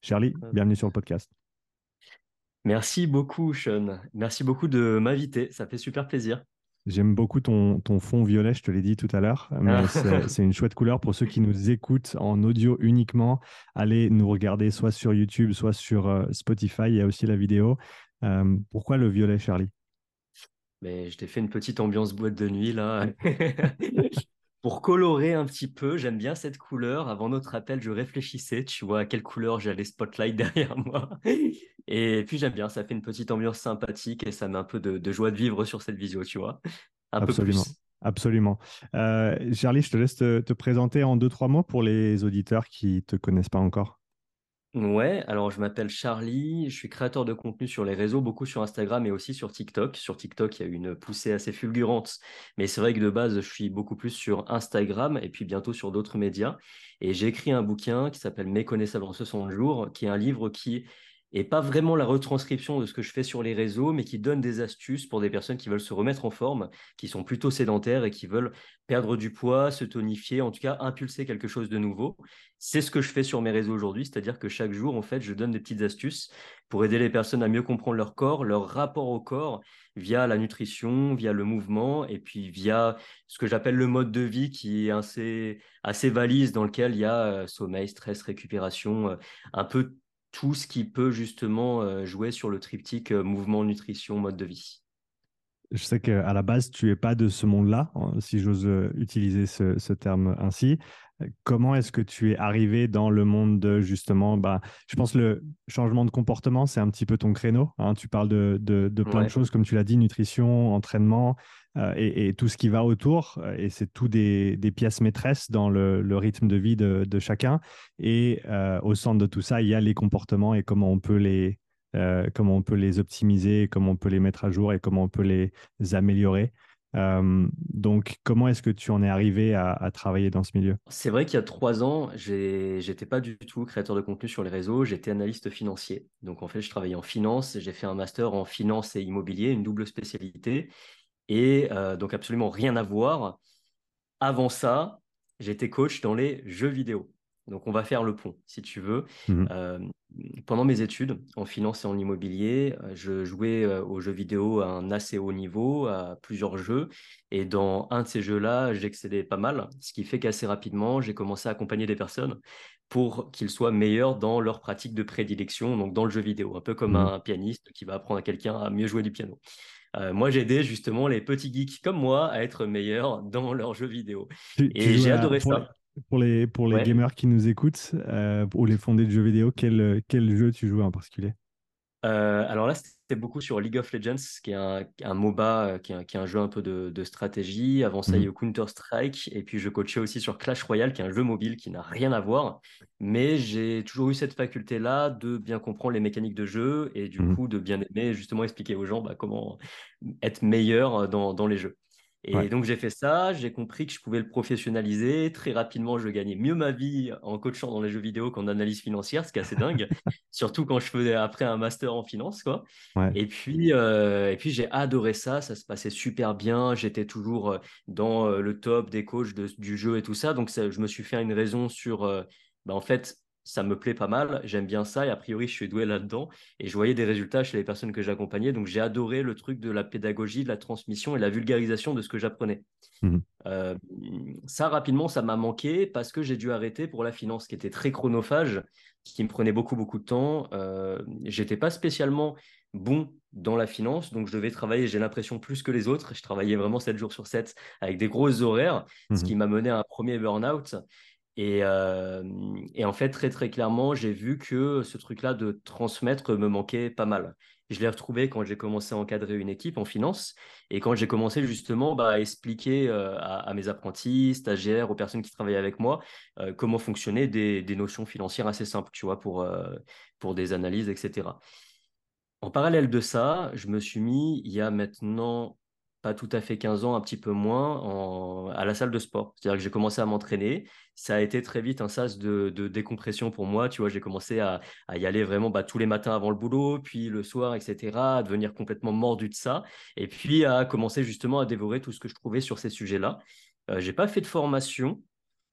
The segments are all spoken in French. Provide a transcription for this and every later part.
Charlie, bienvenue sur le podcast. Merci beaucoup, Sean. Merci beaucoup de m'inviter. Ça fait super plaisir. J'aime beaucoup ton, ton, fond violet, je te l'ai dit tout à l'heure, mais c'est une chouette couleur. Pour ceux qui nous écoutent en audio uniquement, allez nous regarder soit sur YouTube, soit sur euh, Spotify. Il y a aussi la vidéo. Euh, pourquoi le violet, Charlie? Mais je t'ai fait une petite ambiance boîte de nuit là. Pour colorer un petit peu, j'aime bien cette couleur. Avant notre appel, je réfléchissais, tu vois, à quelle couleur j'allais spotlight derrière moi. Et puis j'aime bien, ça fait une petite ambiance sympathique et ça met un peu de, joie de vivre sur cette visio, tu vois. Un Absolument. peu plus. Absolument. Euh, Charlie, je te laisse te, te, présenter en deux, trois mots pour les auditeurs qui ne te connaissent pas encore. Ouais, alors je m'appelle Charlie, je suis créateur de contenu sur les réseaux, beaucoup sur Instagram et aussi sur TikTok. Sur TikTok, il y a eu une poussée assez fulgurante, mais c'est vrai que de base, je suis beaucoup plus sur Instagram et puis bientôt sur d'autres médias. Et j'ai écrit un bouquin qui s'appelle Méconnaissable en 60 jours, qui est un livre qui et pas vraiment la retranscription de ce que je fais sur les réseaux, mais qui donne des astuces pour des personnes qui veulent se remettre en forme, qui sont plutôt sédentaires et qui veulent perdre du poids, se tonifier, en tout cas impulser quelque chose de nouveau. C'est ce que je fais sur mes réseaux aujourd'hui, c'est-à-dire que chaque jour, en fait, je donne des petites astuces pour aider les personnes à mieux comprendre leur corps, leur rapport au corps, via la nutrition, via le mouvement, et puis via ce que j'appelle le mode de vie qui est assez, assez valise, dans lequel il y a euh, sommeil, stress, récupération, euh, un peu tout ce qui peut justement euh, jouer sur le triptyque euh, mouvement, nutrition, mode de vie. Je sais qu'à la base, tu n'es pas de ce monde-là, si j'ose euh, utiliser ce, terme ainsi. Comment est-ce que tu es arrivé dans le monde de justement, bah, je pense le changement de comportement, c'est un petit peu ton créneau. Hein. Tu parles de, de, plein de choses, comme tu l'as dit, nutrition, entraînement et, tout ce qui va autour. Et c'est tout des, des, pièces maîtresses dans le, le rythme de vie de, de chacun. Et au centre de tout ça, il y a les comportements et comment on peut les, comment on peut les optimiser, comment on peut les mettre à jour et comment on peut les améliorer. Euh, donc, comment est-ce que tu en es arrivé à, travailler dans ce milieu? C'est vrai qu'il y a trois ans, j'étais pas du tout créateur de contenu sur les réseaux, j'étais analyste financier. Donc, en fait, je travaillais en finance, j'ai fait un master en finance et immobilier, une double spécialité, et euh, donc absolument rien à voir. Avant ça, j'étais coach dans les jeux vidéo. Donc, on va faire le pont, si tu veux. Mmh euh, pendant mes études en finance et en immobilier, euh, je jouais euh, aux jeux vidéo à un assez haut niveau, à plusieurs jeux. Et dans un de ces jeux-là, j'excédais pas mal, ce qui fait qu'assez rapidement, j'ai commencé à accompagner des personnes pour qu'ils soient meilleurs dans leur pratique de prédilection, donc dans le jeu vidéo, un peu comme mmh. un pianiste qui va apprendre à quelqu'un à mieux jouer du piano. moi, j'ai aidé justement les petits geeks comme moi à être meilleurs dans leurs jeux vidéo. et j'ai adoré ça. Pour les, pour les gamers qui nous écoutent, euh, ou les fondés de jeux vidéo, quel, quel jeu tu joues en particulier? Euh, alors là, c'était beaucoup sur League of Legends, qui est un, un MOBA, euh, qui est un, qui est un, jeu un peu de, de stratégie. Avant ça, il y a mhm. Counter-Strike. Et puis, je coachais aussi sur Clash Royale, qui est un jeu mobile qui n'a rien à voir. Mais j'ai toujours eu cette faculté-là de bien comprendre les mécaniques de jeu et du mhm. coup, de bien aimer justement expliquer aux gens bah, comment être meilleur dans, dans les jeux. Et donc j'ai fait ça, j'ai compris que je pouvais le professionnaliser. Très rapidement, je gagnais mieux ma vie en coachant dans les jeux vidéo qu'en analyse financière, ce qui est assez dingue. Surtout quand je faisais après un master en finance, quoi. Et puis, euh, et puis j'ai adoré ça, ça se passait super bien. J'étais toujours euh, dans euh, le top des coachs du jeu et tout ça. Donc je me suis fait une raison sur, bah, en fait, ça me plaît pas mal, j'aime bien ça et a priori je suis doué là-dedans et je voyais des résultats chez les personnes que j'accompagnais donc j'ai adoré le truc de la pédagogie, de la transmission et la vulgarisation de ce que j'apprenais. Mmh euh, ça rapidement ça m'a manqué parce que j'ai dû arrêter pour la finance qui était très chronophage, qui me prenait beaucoup beaucoup de temps. Euh, j'étais pas spécialement bon dans la finance, donc je devais travailler, j'ai l'impression, plus que les autres. Je travaillais vraiment 7 jours sur 7 avec des grosses horaires, ce mmh qui m'a mené à un premier burn-out. Et, en fait, très très clairement, j'ai vu que ce truc-là de transmettre me manquait pas mal. Je l'ai retrouvé quand j'ai commencé à encadrer une équipe en finance et quand j'ai commencé justement bah, à expliquer à, mes apprentis, stagiaires, aux personnes qui travaillaient avec moi, comment fonctionnaient des, des, notions financières assez simples, tu vois, pour, pour des analyses, etc. En parallèle de ça, je me suis mis il y a maintenant pas tout à fait 15 ans, un petit peu moins, à la salle de sport. C'est-à-dire que j'ai commencé à m'entraîner. Ça a été très vite un sas de, décompression pour moi. Tu vois, j'ai commencé à, y aller vraiment bah, tous les matins avant le boulot, puis le soir, etc., à devenir complètement mordu de ça. Et puis à commencer justement à dévorer tout ce que je trouvais sur ces sujets-là. Euh, j'ai pas fait de formation.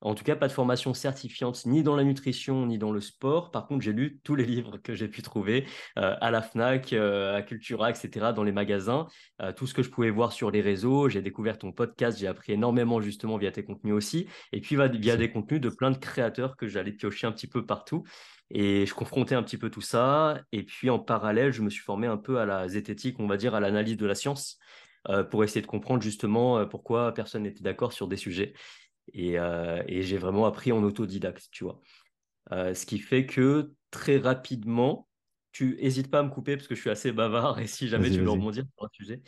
En tout cas, pas de formation certifiante ni dans la nutrition ni dans le sport. Par contre, j'ai lu tous les livres que j'ai pu trouver euh, à la FNAC, euh, à Cultura, etc., dans les magasins. Euh, tout ce que je pouvais voir sur les réseaux. J'ai découvert ton podcast. J'ai appris énormément justement via tes contenus aussi. Et puis via des contenus de plein de créateurs que j'allais piocher un petit peu partout. Et je confrontais un petit peu tout ça. Et puis en parallèle, je me suis formé un peu à la zététique, on va dire, à l'analyse de la science, pour essayer de comprendre justement pourquoi personne n'était d'accord sur des sujets. Euh, et, j'ai vraiment appris en autodidacte, tu vois. Euh, ce qui fait que très rapidement, tu hésites pas à me couper parce que je suis assez bavard et si jamais tu veux rebondir sur un sujet.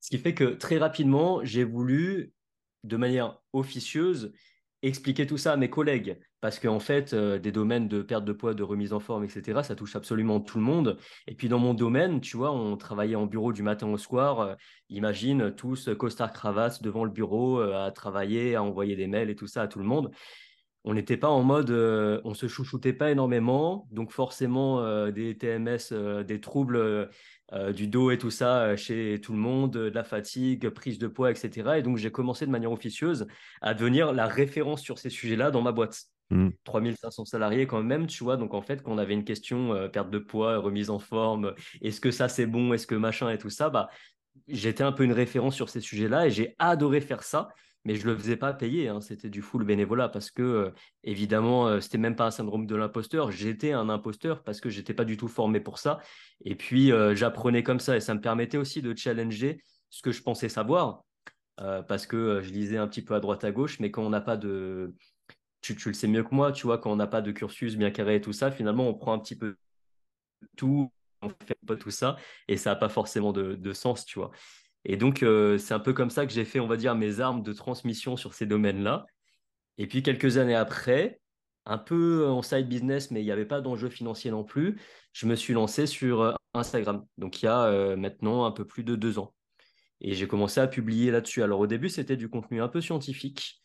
Ce qui fait que très rapidement, j'ai voulu, de manière officieuse, expliquer tout ça à mes collègues. Parce qu'en fait, euh, des domaines de perte de poids, de remise en forme, etc., ça touche absolument tout le monde. Et puis dans mon domaine, tu vois, on travaillait en bureau du matin au soir. Euh, imagine tous costard cravate devant le bureau euh, à travailler, à envoyer des mails et tout ça à tout le monde. On n'était pas en mode, on se chouchoutait pas énormément, donc forcément des TMS, des troubles euh, du dos et tout ça euh, chez tout le monde, de la fatigue, prise de poids, etc. Et donc, j'ai commencé de manière officieuse à devenir la référence sur ces sujets-là dans ma boîte. 3500 mmh. salariés quand même, tu vois. Donc, en fait, quand on avait une question, euh, perte de poids, remise en forme, est-ce que ça c'est bon, est-ce que machin et tout ça, bah, j'étais un peu une référence sur ces sujets-là et j'ai adoré faire ça mais je ne le faisais pas payer, hein. c'était du full bénévolat parce que, euh, évidemment, euh, c'était même pas un syndrome de l'imposteur, j'étais un imposteur parce que j'étais pas du tout formé pour ça. Et puis, euh, j'apprenais comme ça et ça me permettait aussi de challenger ce que je pensais savoir parce que je lisais un petit peu à droite à gauche, mais quand on n'a pas de. Tu, le sais mieux que moi, tu vois, quand on n'a pas de cursus bien carré et tout ça, finalement, on prend un petit peu tout, on fait pas tout ça et ça n'a pas forcément de sens, tu vois. Et donc, euh, c'est un peu comme ça que j'ai fait, on va dire, mes armes de transmission sur ces domaines-là. Et puis, quelques années après, un peu en side business, mais il n'y avait pas d'enjeu financier non plus, je me suis lancé sur euh, Instagram. Donc, il y a euh, maintenant un peu plus de deux ans. Et j'ai commencé à publier là-dessus. Alors, au début, c'était du contenu un peu scientifique.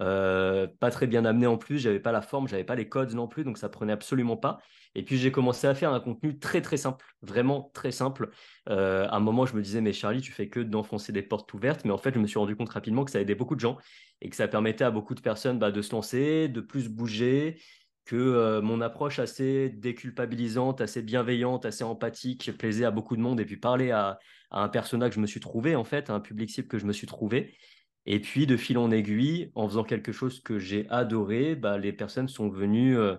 Euh, pas très bien amené en plus, j'avais pas la forme, j'avais pas les codes non plus, donc ça prenait absolument pas. Et puis j'ai commencé à faire un contenu très très simple, vraiment très simple. Euh, à un moment, je me disais, mais Charlie, tu fais que d'enfoncer des portes ouvertes, mais en fait, je me suis rendu compte rapidement que ça aidait beaucoup de gens et que ça permettait à beaucoup de personnes bah, de se lancer, de plus bouger, que euh, mon approche assez déculpabilisante, assez bienveillante, assez empathique plaisait à beaucoup de monde et puis parler à, à un personnage que je me suis trouvé en fait, à un public cible que je me suis trouvé. Et puis, de fil en aiguille, en faisant quelque chose que j'ai adoré, bah, les personnes sont venues, euh,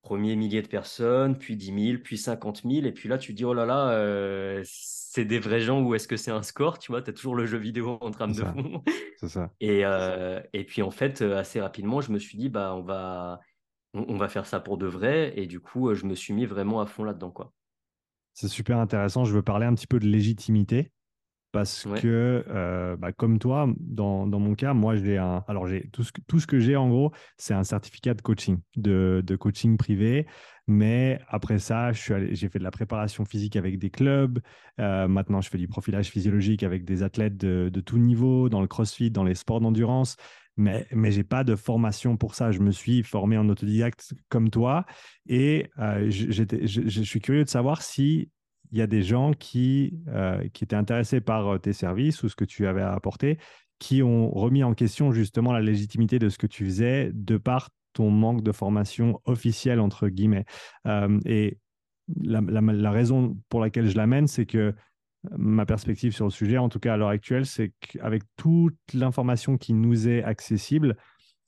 premier millier de personnes, puis 10 000, puis 50 000. Et puis là, tu te dis, oh là là, euh, c'est des vrais gens ou est-ce que c'est un score Tu vois, tu as toujours le jeu vidéo en trame de fond. C'est ça. Et, euh, et puis, en fait, assez rapidement, je me suis dit, bah, on va, on, va faire ça pour de vrai. Et du coup, je me suis mis vraiment à fond là-dedans. quoi. C'est super intéressant. Je veux parler un petit peu de légitimité parce que, euh, bah, comme toi, dans, dans, mon cas, moi, j'ai un. Alors, j'ai tout ce que, tout ce que j'ai en gros, c'est un certificat de coaching, de, de, coaching privé. Mais après ça, j'ai fait de la préparation physique avec des clubs. Euh, maintenant, je fais du profilage physiologique avec des athlètes de, de tout niveau, dans le crossfit, dans les sports d'endurance. Mais, mais je n'ai pas de formation pour ça. Je me suis formé en autodidacte comme toi. Et euh, je, je suis curieux de savoir si il y a des gens qui, euh, qui étaient intéressés par euh, tes services ou ce que tu avais à apporter, qui ont remis en question justement la légitimité de ce que tu faisais de par ton manque de formation officielle, entre guillemets. Euh, et la, la, raison pour laquelle je l'amène, c'est que ma perspective sur le sujet, en tout cas à l'heure actuelle, c'est qu'avec toute l'information qui nous est accessible,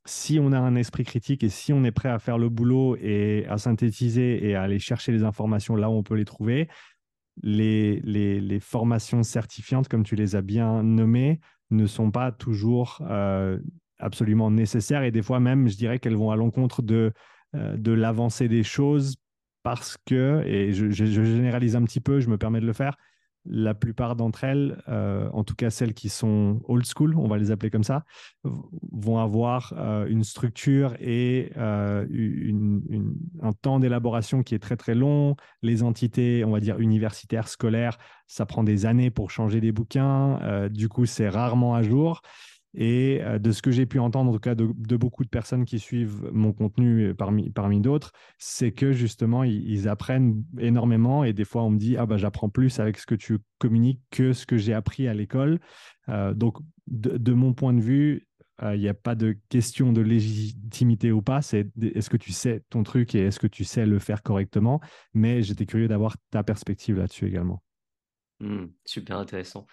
si on a un esprit critique et si on est prêt à faire le boulot et à synthétiser et à aller chercher les informations là où on peut les trouver, les, les, formations certifiantes, comme tu les as bien nommées, ne sont pas toujours euh, absolument nécessaires. Et des fois même, je dirais qu'elles vont à l'encontre de, euh, de l'avancée des choses parce que, et je, généralise un petit peu, je me permets de le faire, la plupart d'entre elles, euh, en tout cas celles qui sont old school, on va les appeler comme ça, vont avoir euh, une structure et euh, un temps d'élaboration qui est très très long. Les entités, on va dire universitaires, scolaires, ça prend des années pour changer des bouquins. du coup, c'est rarement à jour. Et euh, de ce que j'ai pu entendre, en tout cas de, beaucoup de personnes qui suivent mon contenu parmi, parmi d'autres, c'est que justement, ils, apprennent énormément et des fois, on me dit, ah bah, j'apprends plus avec ce que tu communiques que ce que j'ai appris à l'école. Euh, donc, de, mon point de vue, il n'y a pas de question de légitimité ou pas. C'est est-ce que tu sais ton truc et est-ce que tu sais le faire correctement? Mais j'étais curieux d'avoir ta perspective là-dessus également. Mmh, super intéressant.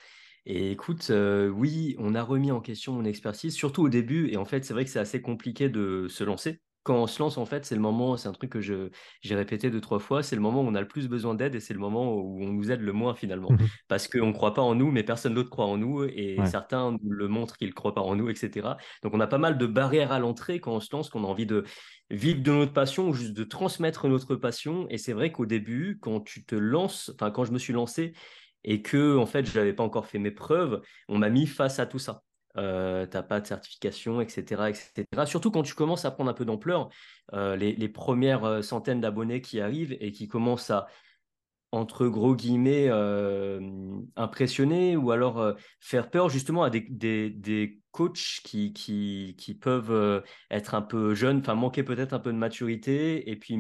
Et écoute, oui, on a remis en question mon expertise, surtout au début. Et en fait, c'est vrai que c'est assez compliqué de se lancer quand on se lance, en fait, c'est le moment, c'est un truc que j'ai répété deux, trois fois, c'est le moment où on a le plus besoin d'aide et c'est le moment où on nous aide le moins finalement. Mmh Parce qu'on ne croit pas en nous, mais personne d'autre croit en nous et certains nous le montrent qu'ils ne croient pas en nous, etc. Donc on a pas mal de barrières à l'entrée quand on se lance, qu'on a envie de vivre de notre passion ou juste de transmettre notre passion. Et c'est vrai qu'au début, quand tu te lances, enfin quand je me suis lancé et que en fait je n'avais pas encore fait mes preuves, on m'a mis face à tout ça euh, t'as pas de certification, etc., etc. Surtout quand tu commences à prendre un peu d'ampleur, euh, les, premières euh, centaines d'abonnés qui arrivent et qui commencent à, entre gros guillemets, euh, impressionner ou alors faire peur justement à des, des, des coachs qui, qui, qui peuvent euh, être un peu jeunes, enfin manquer peut-être un peu de maturité et puis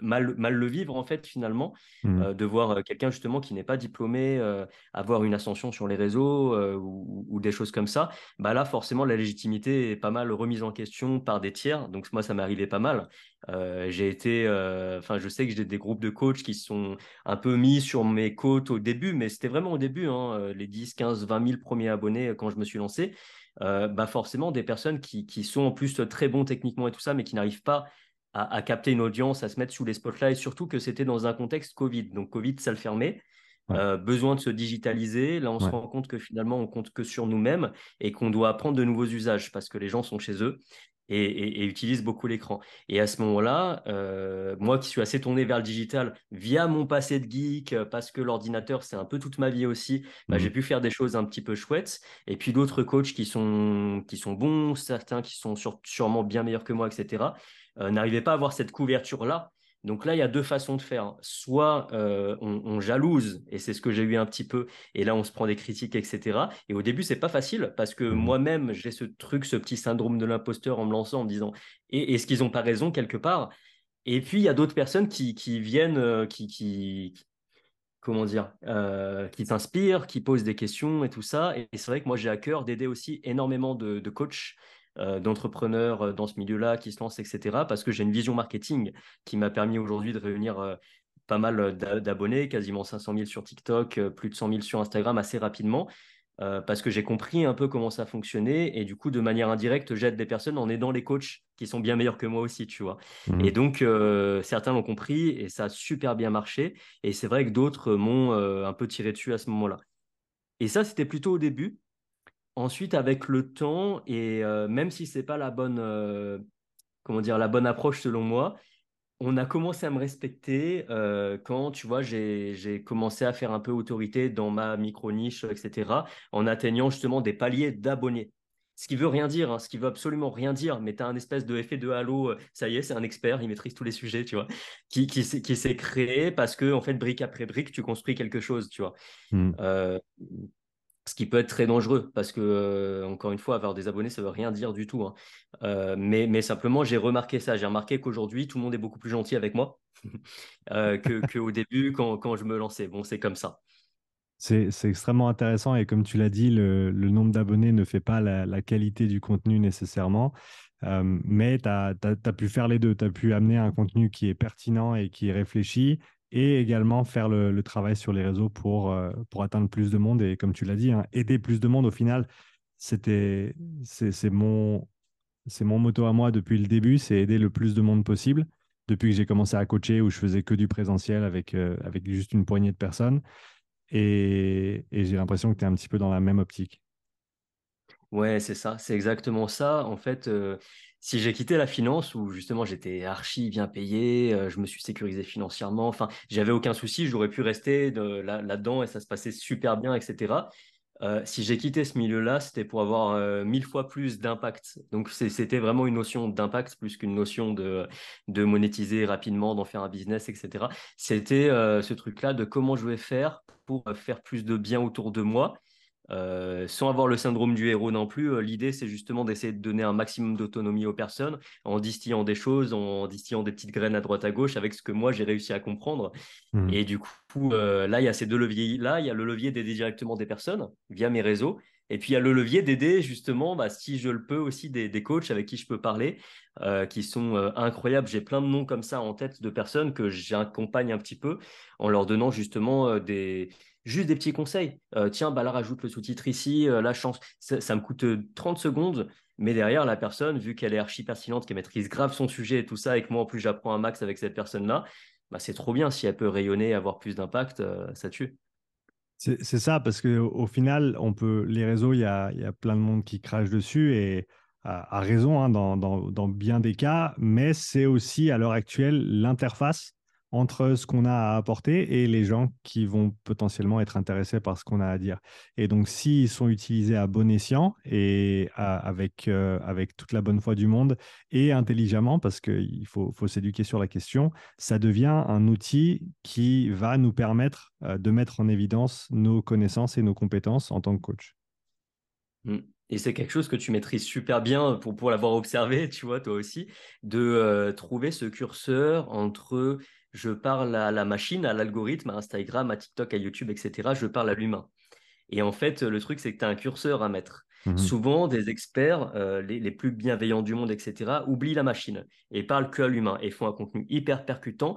mal, mal le vivre en fait finalement, mmh. euh, de voir euh, quelqu'un justement qui n'est pas diplômé avoir une ascension sur les réseaux ou, des choses comme ça, bah là forcément la légitimité est pas mal remise en question par des tiers, donc moi ça m'est arrivé pas mal. J'ai été, enfin je sais que j'ai des groupes de coachs qui sont un peu mis sur mes côtes au début, mais c'était vraiment au début, hein, les 10, 15, 20 000 premiers abonnés quand je me suis lancé. Euh, bah forcément des personnes qui, qui, sont en plus très bons techniquement et tout ça, mais qui n'arrivent pas à, capter une audience, à se mettre sous les spotlights, surtout que c'était dans un contexte Covid. Donc Covid, ça le fermait. Euh, besoin de se digitaliser. Là, on se rend compte que finalement, on compte que sur nous-mêmes et qu'on doit apprendre de nouveaux usages parce que les gens sont chez eux et, utilise beaucoup l'écran. Et à ce moment-là, euh, moi qui suis assez tourné vers le digital via mon passé de geek, euh, parce que l'ordinateur, c'est un peu toute ma vie aussi, bah, j'ai mmh. pu faire des choses un petit peu chouettes. Et puis d'autres coachs qui sont, qui sont bons, certains qui sont sûrement bien meilleurs que moi, etc., euh, n'arrivaient pas à avoir cette couverture-là donc là, il y a deux façons de faire. Soit euh, on, jalouse, et c'est ce que j'ai eu un petit peu, et là on se prend des critiques, etc. Et au début, c'est pas facile, parce que mmh moi-même, j'ai ce truc, ce petit syndrome de l'imposteur en me lançant, en me disant, est-ce qu'ils n'ont pas raison quelque part? Et puis, il y a d'autres personnes qui, viennent, euh, qui, comment dire, euh, qui t'inspirent, qui posent des questions et tout ça. Et, c'est vrai que moi, j'ai à cœur d'aider aussi énormément de, de coachs euh, d'entrepreneurs euh, dans ce milieu-là qui se lancent, etc. Parce que j'ai une vision marketing qui m'a permis aujourd'hui de réunir euh, pas mal d'abonnés, quasiment 500 000 sur TikTok, plus de 100 000 sur Instagram assez rapidement. parce que j'ai compris un peu comment ça fonctionnait et du coup de manière indirecte j'aide des personnes en aidant les coachs qui sont bien meilleurs que moi aussi tu vois mmh. et donc certains l'ont compris et ça a super bien marché et c'est vrai que d'autres m'ont un peu tiré dessus à ce moment-là et ça c'était plutôt au début Ensuite, avec le temps, et euh, même si c'est pas la bonne, euh, comment dire, la bonne approche selon moi, on a commencé à me respecter euh, quand, tu vois, j'ai commencé à faire un peu autorité dans ma micro-niche, etc., en atteignant justement des paliers d'abonnés. Ce qui veut rien dire, hein, ce qui veut absolument rien dire, mais tu as un espèce de effet de halo, ça y est, c'est un expert, il maîtrise tous les sujets, tu vois, qui, qui, s'est créé parce que, en fait, brique après brique, tu construis quelque chose, tu vois. Mmh ce qui peut être très dangereux parce que, euh, encore une fois, avoir des abonnés, ça veut rien dire du tout. Hein. Euh, mais, simplement, j'ai remarqué ça. J'ai remarqué qu'aujourd'hui, tout le monde est beaucoup plus gentil avec moi euh, qu'au début quand, je me lançais. Bon, c'est comme ça. C'est extrêmement intéressant et comme tu l'as dit, le, nombre d'abonnés ne fait pas la, qualité du contenu nécessairement. mais tu as, as, pu faire les deux. Tu as pu amener un contenu qui est pertinent et qui est réfléchi et également faire le, travail sur les réseaux pour, euh, pour atteindre plus de monde. Et comme tu l'as dit, hein, aider plus de monde, au final, c'est, mon, c'est mon motto à moi depuis le début, c'est aider le plus de monde possible. Depuis que j'ai commencé à coacher, où je faisais que du présentiel avec, euh, avec juste une poignée de personnes. Et, et j'ai l'impression que tu es un petit peu dans la même optique. Ouais, c'est ça, c'est exactement ça. En fait, euh, si j'ai quitté la finance où justement j'étais archi bien payé, euh, je me suis sécurisé financièrement, enfin, j'avais aucun souci, j'aurais pu rester là-dedans et ça se passait super bien, etc. Euh, si j'ai quitté ce milieu-là, c'était pour avoir euh, mille fois plus d'impact. Donc, c'était vraiment une notion d'impact plus qu'une notion de, de monétiser rapidement, d'en faire un business, etc. C'était ce truc-là de comment je vais faire pour faire plus de bien autour de moi euh, sans avoir le syndrome du héros non plus, euh, l'idée c'est justement d'essayer de donner un maximum d'autonomie aux personnes en distillant des choses, en distillant des petites graines à droite à gauche avec ce que moi j'ai réussi à comprendre. Mmh. Et du coup, euh, là il y a ces deux leviers. Là, il y a le levier d'aider directement des personnes via mes réseaux. Et puis il y a le levier d'aider justement, bah, si je le peux aussi, des, des coachs avec qui je peux parler, euh, qui sont euh, incroyables. J'ai plein de noms comme ça en tête de personnes que j'accompagne un petit peu en leur donnant justement euh, des juste des petits conseils. tiens, bah là, rajoute le sous-titre ici, la chance. Ça, me coûte 30 secondes, mais derrière, la personne, vu qu'elle est archi pertinente, qu'elle maîtrise grave son sujet et tout ça, et que moi, en plus, j'apprends un max avec cette personne-là, bah, c'est trop bien. Si elle peut rayonner, avoir plus d'impact, ça tue. C'est ça, parce qu'au final, on peut, les réseaux, il y a, y a, plein de monde qui crache dessus et a, raison hein, dans, dans, bien des cas, mais c'est aussi à l'heure actuelle l'interface entre ce qu'on a à apporter et les gens qui vont potentiellement être intéressés par ce qu'on a à dire. Et donc, s'ils sont utilisés à bon escient et avec, euh, avec toute la bonne foi du monde et intelligemment, parce qu'il faut, faut s'éduquer sur la question, ça devient un outil qui va nous permettre euh, de mettre en évidence nos connaissances et nos compétences en tant que coach. Mmh. Et c'est quelque chose que tu maîtrises super bien pour, pour l'avoir observé, tu vois, toi aussi, de euh, trouver ce curseur entre je parle à la machine, à l'algorithme, à Instagram, à TikTok, à YouTube, etc. Je parle à l'humain. Et en fait, le truc, c'est que tu as un curseur à mettre. Mmh Souvent, des experts, euh, les, plus bienveillants du monde, etc., oublient la machine et parlent que à l'humain et font un contenu hyper percutant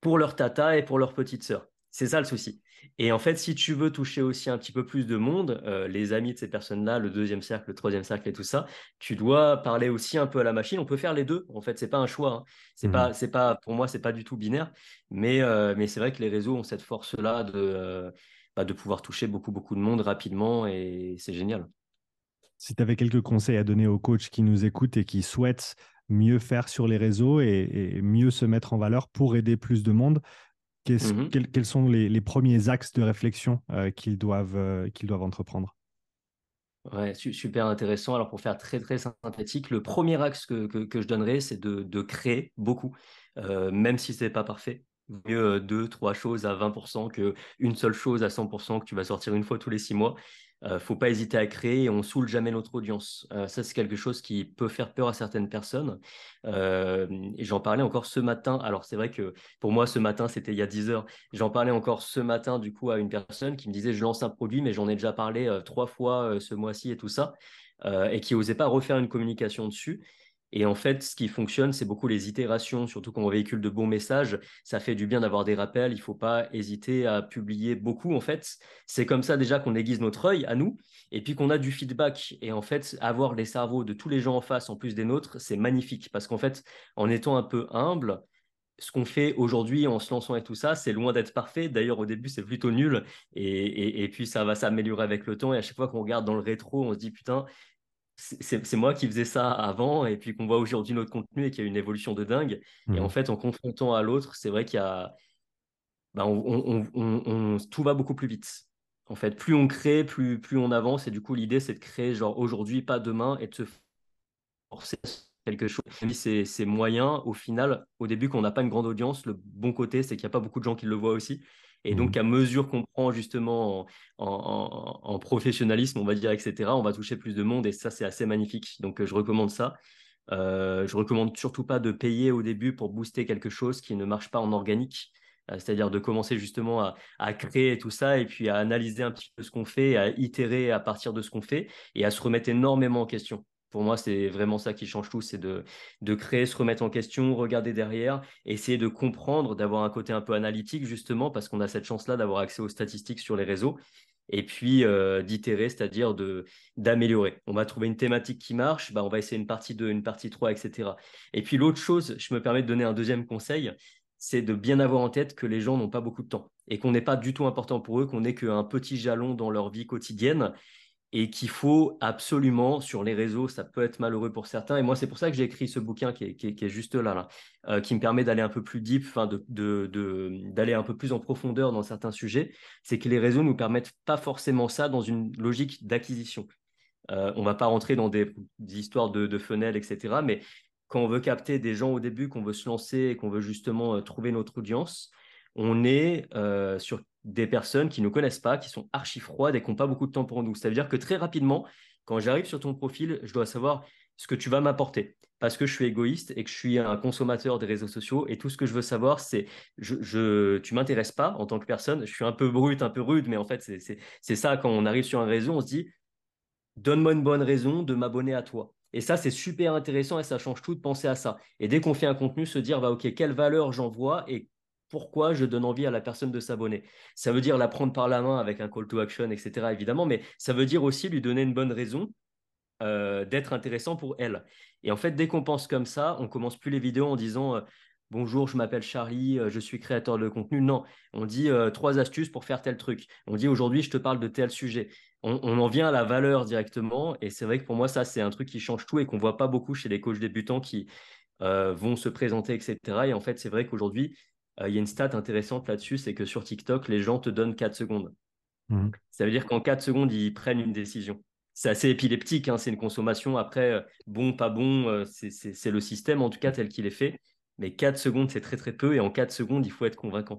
pour leur tata et pour leur petite sœur. C'est ça le souci. Et en fait, si tu veux toucher aussi un petit peu plus de monde, euh, les amis de ces personnes-là, le deuxième cercle, le troisième cercle et tout ça, tu dois parler aussi un peu à la machine. On peut faire les deux. En fait, c'est pas un choix. Hein. C'est pas, mmh c'est pas, pour moi, c'est pas du tout binaire. Mais, euh, mais c'est vrai que les réseaux ont cette force-là de, euh, bah, de pouvoir toucher beaucoup, beaucoup de monde rapidement et c'est génial. Si tu avais quelques conseils à donner aux coachs qui nous écoutent et qui souhaitent mieux faire sur les réseaux et mieux se mettre en valeur pour aider plus de monde, Mmh quels, sont les, premiers axes de réflexion euh, qu'ils doivent, euh, qu'ils doivent entreprendre? Ouais, super intéressant. Alors pour faire très très synthétique, le premier axe que, que, je donnerais, c'est de, de, créer beaucoup, euh, même si ce n'est pas parfait. Mieux deux, trois choses à 20% qu'une seule chose à 100% que tu vas sortir une fois tous les six mois. Euh, faut pas hésiter à créer et on saoule jamais notre audience. Euh, ça, c'est quelque chose qui peut faire peur à certaines personnes. Euh, et j'en parlais encore ce matin. Alors, c'est vrai que pour moi, ce matin, c'était il y a 10 heures. J'en parlais encore ce matin, du coup, à une personne qui me disait Je lance un produit, mais j'en ai déjà parlé trois fois ce mois-ci et tout ça. et qui n'osait pas refaire une communication dessus. Et en fait, ce qui fonctionne, c'est beaucoup les itérations, surtout quand on véhicule de bons messages. Ça fait du bien d'avoir des rappels. Il ne faut pas hésiter à publier beaucoup, en fait. C'est comme ça déjà qu'on aiguise notre œil à nous et puis qu'on a du feedback. Et en fait, avoir les cerveaux de tous les gens en face, en plus des nôtres, c'est magnifique. Parce qu'en fait, en étant un peu humble, ce qu'on fait aujourd'hui en se lançant et tout ça, c'est loin d'être parfait. D'ailleurs, au début, c'est plutôt nul. Et, et, puis, ça va s'améliorer avec le temps. Et à chaque fois qu'on regarde dans le rétro, on se dit, putain, c'est moi qui faisais ça avant et puis qu'on voit aujourd'hui notre contenu et qu'il y a une évolution de dingue. Et en mmh. fait, en confrontant à l'autre, c'est vrai qu'il y a. Ben, on, tout va beaucoup plus vite. En fait, plus on crée, plus, plus on avance. Et du coup, l'idée, c'est de créer genre aujourd'hui, pas demain, et de se forcer quelque chose. C'est moyen. Au final, au début, quand on n'a pas une grande audience, le bon côté, c'est qu'il n'y a pas beaucoup de gens qui le voient aussi. Et donc, mmh. à mesure qu'on prend justement en, professionnalisme, on va dire, etc., on va toucher plus de monde et ça, c'est assez magnifique. Donc, je recommande ça. Euh, je recommande surtout pas de payer au début pour booster quelque chose qui ne marche pas en organique. Euh, c'est-à-dire de commencer justement à, à, créer tout ça et puis à analyser un petit peu ce qu'on fait, à itérer à partir de ce qu'on fait et à se remettre énormément en question. Pour moi, c'est vraiment ça qui change tout, c'est de, créer, se remettre en question, regarder derrière, essayer de comprendre, d'avoir un côté un peu analytique justement, parce qu'on a cette chance-là d'avoir accès aux statistiques sur les réseaux, et puis euh, d'itérer, c'est-à-dire d'améliorer. On va trouver une thématique qui marche, bah, on va essayer une partie 2, une partie 3, etc. Et puis l'autre chose, je me permets de donner un deuxième conseil, c'est de bien avoir en tête que les gens n'ont pas beaucoup de temps et qu'on n'est pas du tout important pour eux, qu'on n'est qu'un petit jalon dans leur vie quotidienne et qu'il faut absolument, sur les réseaux, ça peut être malheureux pour certains. Et moi, c'est pour ça que j'ai écrit ce bouquin qui est, juste là, euh, qui me permet d'aller un peu plus deep, d'aller un peu plus en profondeur dans certains sujets. C'est que les réseaux nous permettent pas forcément ça dans une logique d'acquisition. Euh, on va pas rentrer dans des, histoires de, de fenêtres, etc. Mais quand on veut capter des gens au début, qu'on veut se lancer et qu'on veut justement euh, trouver notre audience, on est euh, sur des personnes qui ne connaissent pas, qui sont archi froides et qui n'ont pas beaucoup de temps pour nous. Ça veut dire que très rapidement, quand j'arrive sur ton profil, je dois savoir ce que tu vas m'apporter. Parce que je suis égoïste et que je suis un consommateur des réseaux sociaux et tout ce que je veux savoir, c'est je, je, tu m'intéresses pas en tant que personne. Je suis un peu brut, un peu rude, mais en fait, c'est ça quand on arrive sur un réseau, on se dit donne-moi une bonne raison de m'abonner à toi. Et ça, c'est super intéressant et ça change tout de penser à ça. Et dès qu'on fait un contenu, se dire, bah, OK, quelle valeur j'envoie et pourquoi je donne envie à la personne de s'abonner. Ça veut dire la prendre par la main avec un call to action, etc., évidemment, mais ça veut dire aussi lui donner une bonne raison euh, d'être intéressant pour elle. Et en fait, dès qu'on pense comme ça, on commence plus les vidéos en disant euh, Bonjour, je m'appelle Charlie, euh, je suis créateur de contenu. Non, on dit trois astuces pour faire tel truc. On dit aujourd'hui, je te parle de tel sujet. On, en vient à la valeur directement. Et c'est vrai que pour moi, ça, c'est un truc qui change tout et qu'on voit pas beaucoup chez les coachs débutants qui vont se présenter, etc. Et en fait, c'est vrai qu'aujourd'hui, il y a une stat intéressante là-dessus, c'est que sur TikTok, les gens te donnent 4 secondes. Mmh. Ça veut dire qu'en 4 secondes, ils prennent une décision c'est assez épileptique, hein, c'est une consommation. Après, euh, bon, pas bon, euh, c'est le système en tout cas tel qu'il est fait. Mais 4 secondes, c'est très très peu. Et en 4 secondes, il faut être convaincant.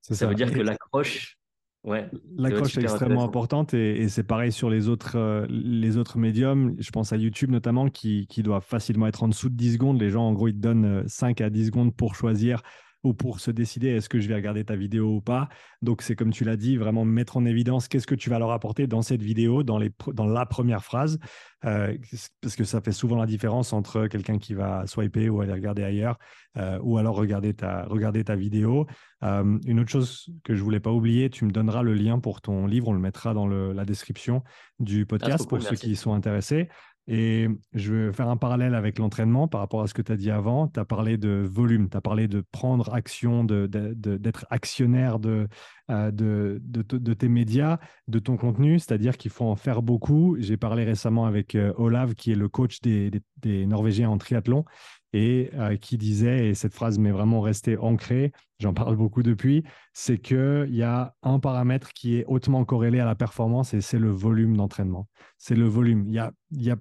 Ça, veut dire que l'accroche. Ouais, L'accroche est extrêmement importante et, c'est pareil sur les autres, euh, les autres médiums. Je pense à YouTube notamment qui, qui doit facilement être en dessous de 10 secondes. Les gens, en gros, ils te donnent 5 à 10 secondes pour choisir ou pour se décider est-ce que je vais regarder ta vidéo ou pas. Donc, c'est comme tu l'as dit, vraiment mettre en évidence qu'est-ce que tu vas leur apporter dans cette vidéo, dans, les, dans la première phrase, euh, parce que ça fait souvent la différence entre quelqu'un qui va swiper ou aller regarder ailleurs, euh, ou alors regarder ta, regarder ta vidéo. Euh, une autre chose que je voulais pas oublier, tu me donneras le lien pour ton livre, on le mettra dans la description du ah, podcast pour ceux qui sont intéressés. Et je vais faire un parallèle avec l'entraînement par rapport à ce que tu as dit avant. Tu as parlé de volume, tu as parlé de prendre action, d'être actionnaire euh, de, de, tes médias, de ton contenu, c'est-à-dire qu'il faut en faire beaucoup. J'ai parlé récemment avec euh, Olav, qui est le coach des, des Norvégiens en triathlon, et euh, qui disait, et cette phrase m'est vraiment restée ancrée, j'en parle beaucoup depuis, c'est qu'il y a un paramètre qui est hautement corrélé à la performance et c'est le volume d'entraînement. C'est le volume. Y a, y a,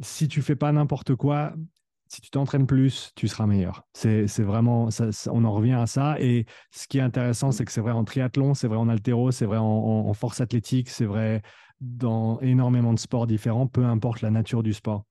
si tu fais pas n'importe quoi, si tu t'entraînes plus, tu seras meilleur. C'est vraiment, ça, on en revient à ça. Et ce qui est intéressant, c'est que c'est vrai en triathlon, c'est vrai en altéro, c'est vrai en force athlétique, c'est vrai dans énormément de sports différents, peu importe la nature du sport.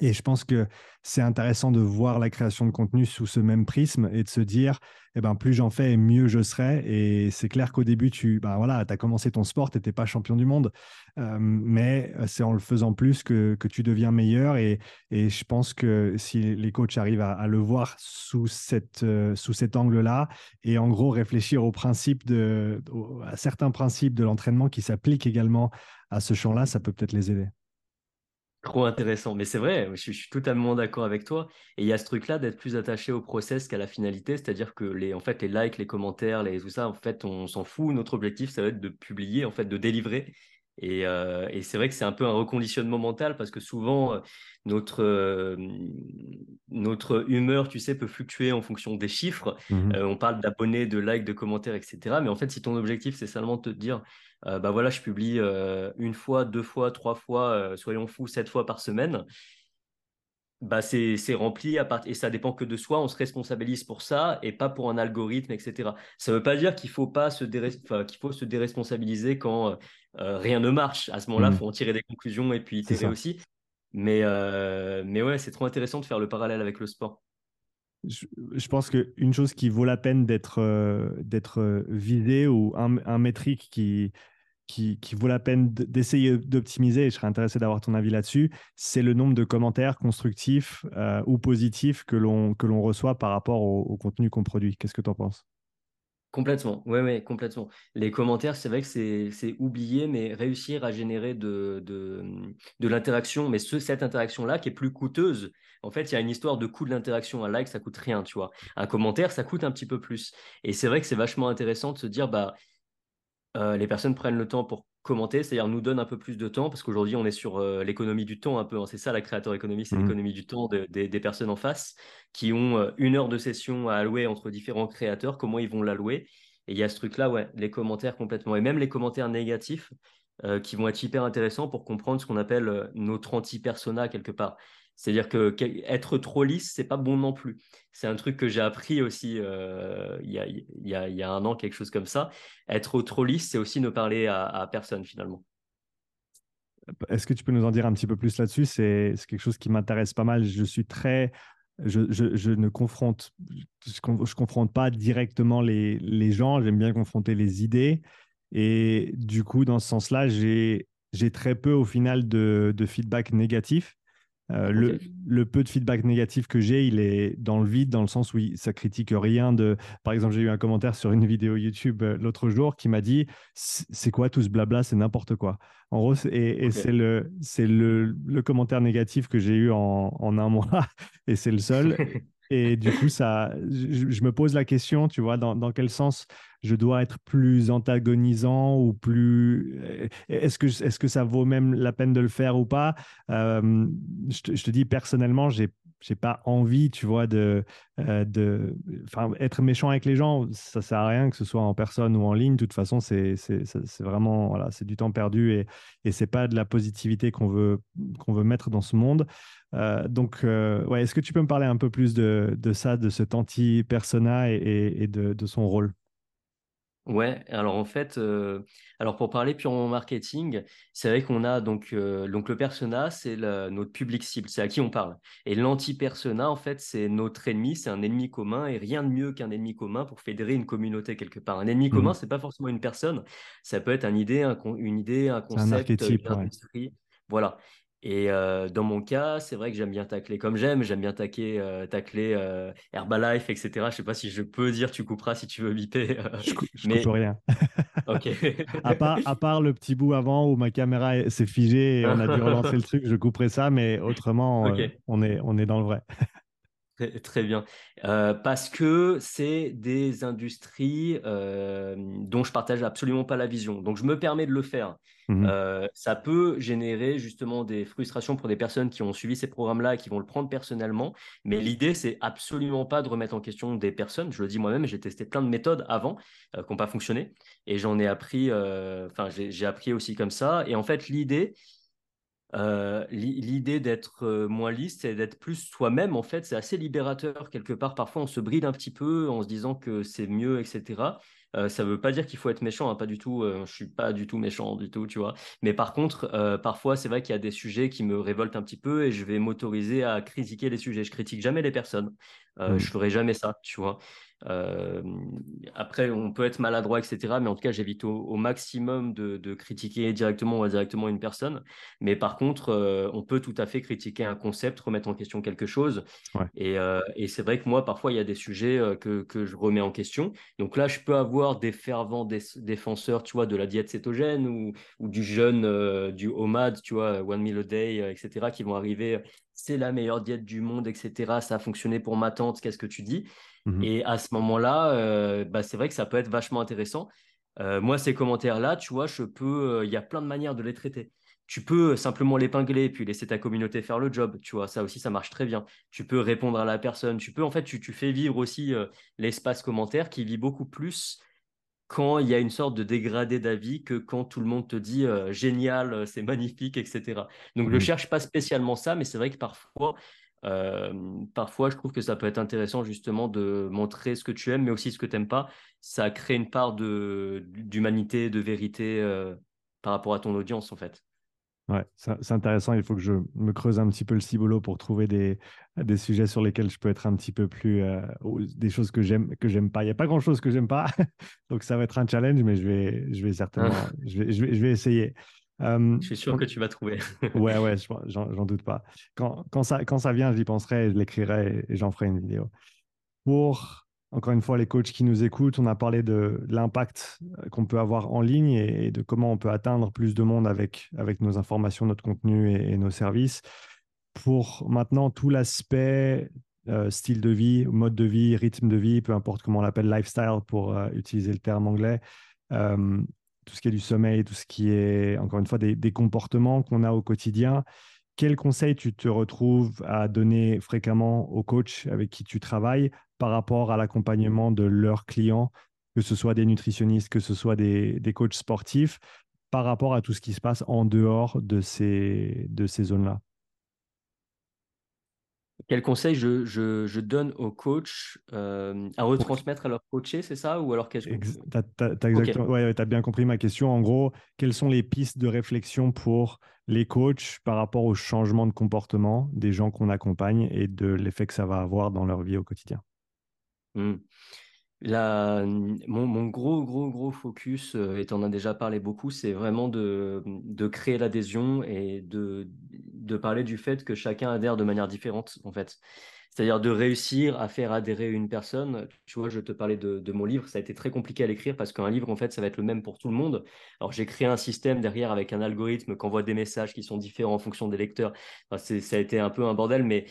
Et je pense que c'est intéressant de voir la création de contenu sous ce même prisme et de se dire, eh ben, plus j'en fais, mieux je serai. Et c'est clair qu'au début, tu ben voilà, as commencé ton sport, tu n'étais pas champion du monde, euh, mais c'est en le faisant plus que, que tu deviens meilleur. Et, et, je pense que si les coachs arrivent à, le voir sous, cette, euh, sous cet angle-là, et en gros réfléchir aux principes de, à certains principes de l'entraînement qui s'appliquent également à ce champ-là, ça peut peut-être les aider. Trop intéressant. Mais c'est vrai, je, suis totalement d'accord avec toi. Et il y a ce truc-là d'être plus attaché au process qu'à la finalité. C'est-à-dire que les, en fait, les likes, les commentaires, les, tout ça, en fait, on s'en fout. Notre objectif, ça va être de publier, en fait, de délivrer. Et, euh, et c'est vrai que c'est un peu un reconditionnement mental parce que souvent, euh, notre, euh, notre humeur, tu sais, peut fluctuer en fonction des chiffres. Mmh on parle d'abonnés, de likes, de commentaires, etc. Mais en fait, si ton objectif, c'est seulement de te dire, bah voilà, je publie une fois, deux fois, trois fois, soyons fous, sept fois par semaine. Bah c'est rempli à part... et ça dépend que de soi, on se responsabilise pour ça et pas pour un algorithme, etc. Ça ne veut pas dire qu'il faut pas se qu'il faut se déresponsabiliser quand rien ne marche. À ce moment-là, il mmh. faut en tirer des conclusions et puis itérer aussi. Mais, mais ouais, c'est trop intéressant de faire le parallèle avec le sport. Je, pense qu'une chose qui vaut la peine d'être d'être visée ou un, un métrique qui, qui, vaut la peine d'essayer d'optimiser, et je serais intéressé d'avoir ton avis là-dessus, c'est le nombre de commentaires constructifs euh, ou positifs que l'on reçoit par rapport au, contenu qu'on produit. Qu'est-ce que tu en penses? Complètement, oui, ouais, complètement. Les commentaires, c'est vrai que c'est oublié, mais réussir à générer de, de, l'interaction, mais ce, cette interaction-là qui est plus coûteuse. En fait, il y a une histoire de coût de l'interaction. Un like, ça coûte rien, tu vois. Un commentaire, ça coûte un petit peu plus. Et c'est vrai que c'est vachement intéressant de se dire, bah, euh, les personnes prennent le temps pour commenter, c'est-à-dire nous donnent un peu plus de temps, parce qu'aujourd'hui, on est sur euh, l'économie du temps un peu. Hein. c'est ça, la créateur économie, c'est mmh. l'économie du temps des personnes en face qui ont euh, une heure de session à allouer entre différents créateurs, comment ils vont l'allouer. Et il y a ce truc-là, ouais, les commentaires complètement. Et même les commentaires négatifs qui vont être hyper intéressants pour comprendre ce qu'on appelle notre anti-persona quelque part. C'est-à-dire que être trop lisse, c'est pas bon non plus. C'est un truc que j'ai appris aussi euh, il, y a, un an, quelque chose comme ça. Être trop lisse, c'est aussi ne parler à, personne finalement. Est-ce que tu peux nous en dire un petit peu plus là-dessus? C'est quelque chose qui m'intéresse pas mal. Je suis très. Je, ne confronte, je, confronte pas directement les, gens. J'aime bien confronter les idées. Et du coup, dans ce sens-là, j'ai très peu au final de feedback négatif. Euh, le, le, peu de feedback négatif que j'ai, il est dans le vide, dans le sens où ça critique rien de. Par exemple, j'ai eu un commentaire sur une vidéo YouTube euh, l'autre jour qui m'a dit C'est quoi tout ce blabla C'est n'importe quoi. En gros, et, et c'est le, le, le, commentaire négatif que j'ai eu en, en, un mois, et c'est le seul. Et du coup, ça, je, me pose la question, tu vois, dans, dans, quel sens je dois être plus antagonisant ou plus. Euh, est-ce que, est que ça vaut même la peine de le faire ou pas? Euh, je, te, dis personnellement, j'ai j'ai pas envie, tu vois, de, euh, de être méchant avec les gens. Ça sert à rien que ce soit en personne ou en ligne. De toute façon, c'est vraiment, voilà, c'est du temps perdu et, et c'est pas de la positivité qu'on veut, qu'on veut mettre dans ce monde. Donc, ouais, est-ce que tu peux me parler un peu plus de, de ça, de cet anti-persona et, et de, son rôle? Ouais, alors en fait, euh, alors pour parler purement marketing, c'est vrai qu'on a donc, donc le persona, c'est notre public cible, c'est à qui on parle. Et l'anti-persona, en fait, c'est notre ennemi, c'est un ennemi commun et rien de mieux qu'un ennemi commun pour fédérer une communauté quelque part. Un ennemi commun, mmh. c'est pas forcément une personne, ça peut être une idée, un, une idée, un concept, un une industrie. Voilà. Et euh, dans mon cas, c'est vrai que j'aime bien tacler comme j'aime, j'aime bien tacler, euh, tacler euh, Herbalife, etc. Je ne sais pas si je peux dire, tu couperas si tu veux biper. je, ne mais... coupe rien. ok. à, part, à part le petit bout avant où ma caméra s'est figée et on a dû relancer le truc, je couperai ça, mais autrement, on, est, on est dans le vrai. Très, bien. Euh, parce que c'est des industries euh, dont je partage absolument pas la vision. Donc, je me permets de le faire. Mmh euh, ça peut générer justement des frustrations pour des personnes qui ont suivi ces programmes-là et qui vont le prendre personnellement. Mais l'idée, c'est absolument pas de remettre en question des personnes. Je le dis moi-même, j'ai testé plein de méthodes avant qui n'ont pas fonctionné. Et j'en ai appris, enfin, j'ai appris aussi comme ça. Et en fait, l'idée, euh, l'idée d'être euh, moins lisse et d'être plus soi-même, en fait, c'est assez libérateur quelque part. Parfois, on se bride un petit peu en se disant que c'est mieux, etc. Euh, ça ne veut pas dire qu'il faut être méchant, hein, pas du tout. je suis pas du tout méchant du tout, tu vois. Mais par contre, parfois, c'est vrai qu'il y a des sujets qui me révoltent un petit peu et je vais m'autoriser à critiquer les sujets. Je critique jamais les personnes. Mmh. Je ferai jamais ça, tu vois. Euh, après, on peut être maladroit, etc. Mais en tout cas, j'évite au, maximum de, critiquer directement ou indirectement une personne. Mais par contre, euh, on peut tout à fait critiquer un concept, remettre en question quelque chose. Euh, et, c'est vrai que moi, parfois, il y a des sujets que, je remets en question. Donc là, je peux avoir des fervents défenseurs, tu vois, de la diète cétogène ou, ou du jeûne, du OMAD, tu vois, One Meal a Day, etc., qui vont arriver. C'est la meilleure diète du monde, etc. Ça a fonctionné pour ma tante. Qu'est-ce que tu dis? Mmh Et à ce moment-là, euh, bah, c'est vrai que ça peut être vachement intéressant. Euh, moi, ces commentaires-là, tu vois, je peux, euh, il y a plein de manières de les traiter. Tu peux simplement l'épingler puis laisser ta communauté faire le job. Tu vois, ça aussi, ça marche très bien. Tu peux répondre à la personne. Tu peux, en fait, tu, fais vivre aussi l'espace commentaire qui vit beaucoup plus quand il y a une sorte de dégradé d'avis que quand tout le monde te dit génial, c'est magnifique, etc. Donc, je ne mmh cherche pas spécialement ça, mais c'est vrai que parfois, euh, parfois, je trouve que ça peut être intéressant justement de montrer ce que tu aimes, mais aussi ce que tu n'aimes pas. Ça crée une part d'humanité, de, vérité euh, par rapport à ton audience, en fait. Ouais, c'est intéressant. Il faut que je me creuse un petit peu le ciboulot pour trouver des, des sujets sur lesquels je peux être un petit peu plus. Euh, des choses que j'aime que j'aime pas. Il n'y a pas grand chose que j'aime pas. Donc, ça va être un challenge, mais je vais, je vais certainement. je, vais, je, vais, je vais essayer. Euh, je suis sûr que tu vas trouver. ouais, ouais, j'en doute pas. Quand, quand, ça, quand ça vient, j'y penserai, je l'écrirai et, j'en ferai une vidéo. Pour, encore une fois, les coachs qui nous écoutent, on a parlé de, l'impact euh, qu'on peut avoir en ligne et, de comment on peut atteindre plus de monde avec, avec nos informations, notre contenu et, nos services. Pour maintenant, tout l'aspect euh, style de vie, mode de vie, rythme de vie, peu importe comment on l'appelle, lifestyle pour utiliser le terme anglais tout ce qui est du sommeil, tout ce qui est, encore une fois, des, comportements qu'on a au quotidien. Quels conseils tu te retrouves à donner fréquemment aux coachs avec qui tu travailles par rapport à l'accompagnement de leurs clients, que ce soit des nutritionnistes, que ce soit des, des coachs sportifs, par rapport à tout ce qui se passe en dehors de ces, de ces zones-là. Quel conseil je, je, donne aux coachs euh, à retransmettre à leurs coachés, c'est ça? Ou alors Tu as, bien compris ma question. En gros, quelles sont les pistes de réflexion pour les coachs par rapport au changement de comportement des gens qu'on accompagne et de l'effet que ça va avoir dans leur vie au quotidien? La, mon, gros, gros, gros focus, euh, et tu en as déjà parlé beaucoup, c'est vraiment de, créer l'adhésion et de, parler du fait que chacun adhère de manière différente, en fait. C'est-à-dire de réussir à faire adhérer une personne. Tu vois, je te parlais de, mon livre, ça a été très compliqué à l'écrire parce qu'un livre, en fait, ça va être le même pour tout le monde. Alors, j'ai créé un système derrière avec un algorithme qui envoie des messages qui sont différents en fonction des lecteurs. Ça a été un peu un bordel, mais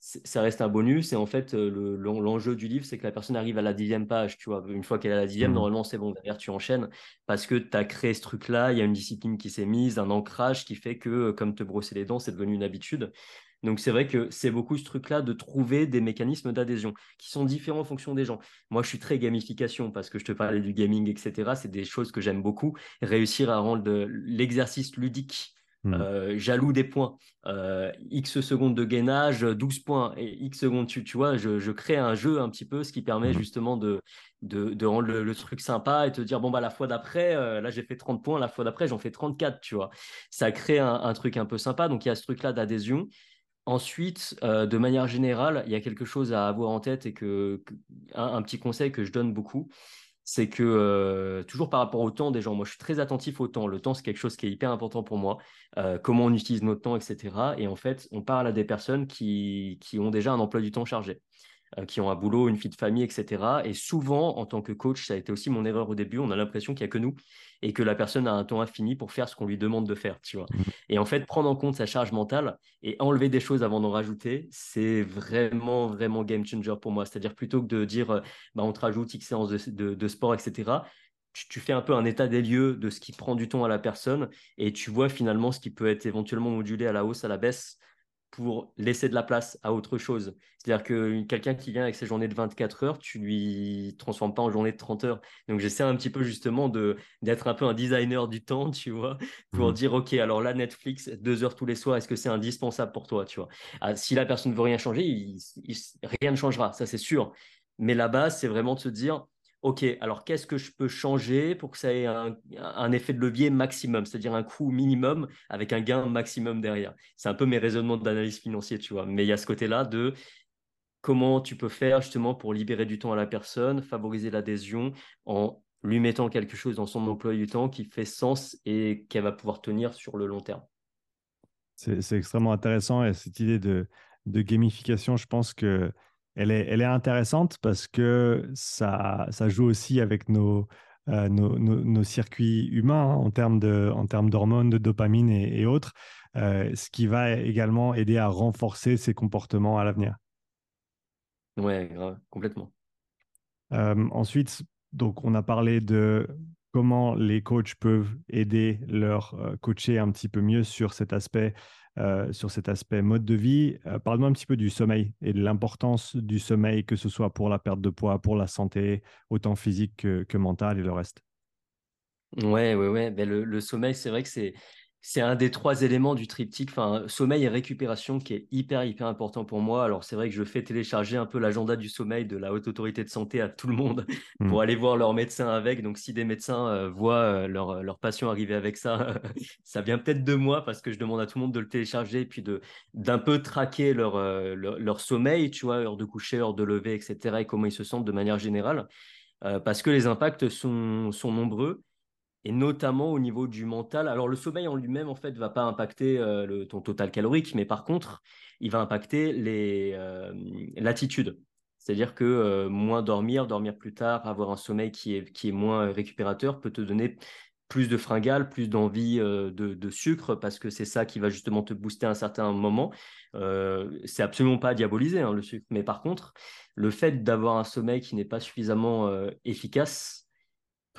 ça reste un bonus. Et en fait, euh, l'enjeu du livre, c'est que la personne arrive à la dixième page. Tu vois, une fois qu'elle est à la dixième, mmh. normalement, c'est bon. Derrière, tu enchaînes parce que tu as créé ce truc-là. Il y a une discipline qui s'est mise, un ancrage qui fait que, euh, comme te brosser les dents, c'est devenu une habitude. Donc, c'est vrai que c'est beaucoup ce truc-là de trouver des mécanismes d'adhésion qui sont différents en fonction des gens. Moi, je suis très gamification parce que je te parlais du gaming, etc. C'est des choses que j'aime beaucoup. Réussir à rendre l'exercice ludique Hmm. Euh, jaloux des points. Euh, X secondes de gainage, 12 points. Et X secondes, tu, tu vois, je, crée un jeu un petit peu, ce qui permet hmm. justement de, de, rendre le, truc sympa et te dire, bon, bah, la fois d'après, euh, là, j'ai fait 30 points, la fois d'après, j'en fais 34, tu vois. Ça crée un, truc un peu sympa. Donc, il y a ce truc-là d'adhésion. Ensuite, de manière générale, il y a quelque chose à avoir en tête et que, un petit conseil que je donne beaucoup, c'est que euh, toujours par rapport au temps des gens, moi je suis très attentif au temps. Le temps, c'est quelque chose qui est hyper important pour moi. Euh, comment on utilise notre temps, etc. Et en fait, on parle à des personnes qui, qui ont déjà un emploi du temps chargé. Euh, qui ont un boulot, une vie de famille, etc. Et souvent, en tant que coach, ça a été aussi mon erreur au début, on a l'impression qu'il n'y a que nous et que la personne a un temps infini pour faire ce qu'on lui demande de faire, tu vois. Mmh. Et en fait, prendre en compte sa charge mentale et enlever des choses avant d'en rajouter, c'est vraiment, vraiment game changer pour moi. C'est-à-dire plutôt que de dire, euh, bah, on te rajoute X séances de, de, sport, etc., tu, tu, fais un peu un état des lieux de ce qui prend du temps à la personne et tu vois finalement ce qui peut être éventuellement modulé à la hausse, à la baisse pour laisser de la place à autre chose. C'est-à-dire que quelqu'un qui vient avec ses journées de 24 heures, tu lui transformes pas en journée de 30 heures. Donc j'essaie un petit peu justement de d'être un peu un designer du temps, tu vois, pour mmh. dire ok, alors là Netflix deux heures tous les soirs, est-ce que c'est indispensable pour toi, tu vois? Ah, Si la personne ne veut rien changer, rien ne changera, ça c'est sûr. Mais la base, c'est vraiment de se dire OK, alors qu'est-ce que je peux changer pour que ça ait un, effet de levier maximum, c'est-à-dire un coût minimum avec un gain maximum derrière? C'est un peu mes raisonnements d'analyse financière, tu vois. Mais il y a ce côté-là de comment tu peux faire justement pour libérer du temps à la personne, favoriser l'adhésion en lui mettant quelque chose dans son emploi du temps qui fait sens et qu'elle va pouvoir tenir sur le long terme. C'est extrêmement intéressant et cette idée de, de gamification, je pense que elle est, elle est intéressante parce que ça, ça joue aussi avec nos, euh, nos, nos, circuits humains hein, en termes de, en termes d'hormones, de dopamine et, autres, euh, ce qui va également aider à renforcer ces comportements à l'avenir. Ouais, grave, complètement. Euh, ensuite, donc on a parlé de comment les coachs peuvent aider leur coacher un petit peu mieux sur cet aspect sur cet aspect mode de vie. Euh, parle-moi un petit peu du sommeil et de l'importance du sommeil, que ce soit pour la perte de poids, pour la santé, autant physique que, que mentale et le reste. Ouais, ouais, ouais. Ben, le, sommeil, c'est vrai que c'est c'est un des trois éléments du triptyque, enfin, sommeil et récupération qui est hyper, hyper important pour moi. Alors, c'est vrai que je fais télécharger un peu l'agenda du sommeil de la Haute Autorité de Santé à tout le monde pour mmh. aller voir leur médecin avec. Donc, si des médecins euh, voient euh, leur, leur, patient arriver avec ça, ça vient peut-être de moi parce que je demande à tout le monde de le télécharger et puis de, d'un peu traquer leur, euh, leur, sommeil, tu vois, heure de coucher, heure de lever, etc. et comment ils se sentent de manière générale. parce que les impacts sont, sont nombreux et notamment au niveau du mental. Alors le sommeil en lui-même en fait va pas impacter euh, le, ton total calorique, mais par contre il va impacter euh, l'attitude. C'est-à-dire que euh, moins dormir, dormir plus tard, avoir un sommeil qui est, qui est moins récupérateur peut te donner plus de fringales, plus d'envie de, sucre, parce que c'est ça qui va justement te booster à un certain moment. c'est absolument pas diaboliser hein, le sucre, mais par contre, le fait d'avoir un sommeil qui n'est pas suffisamment efficace,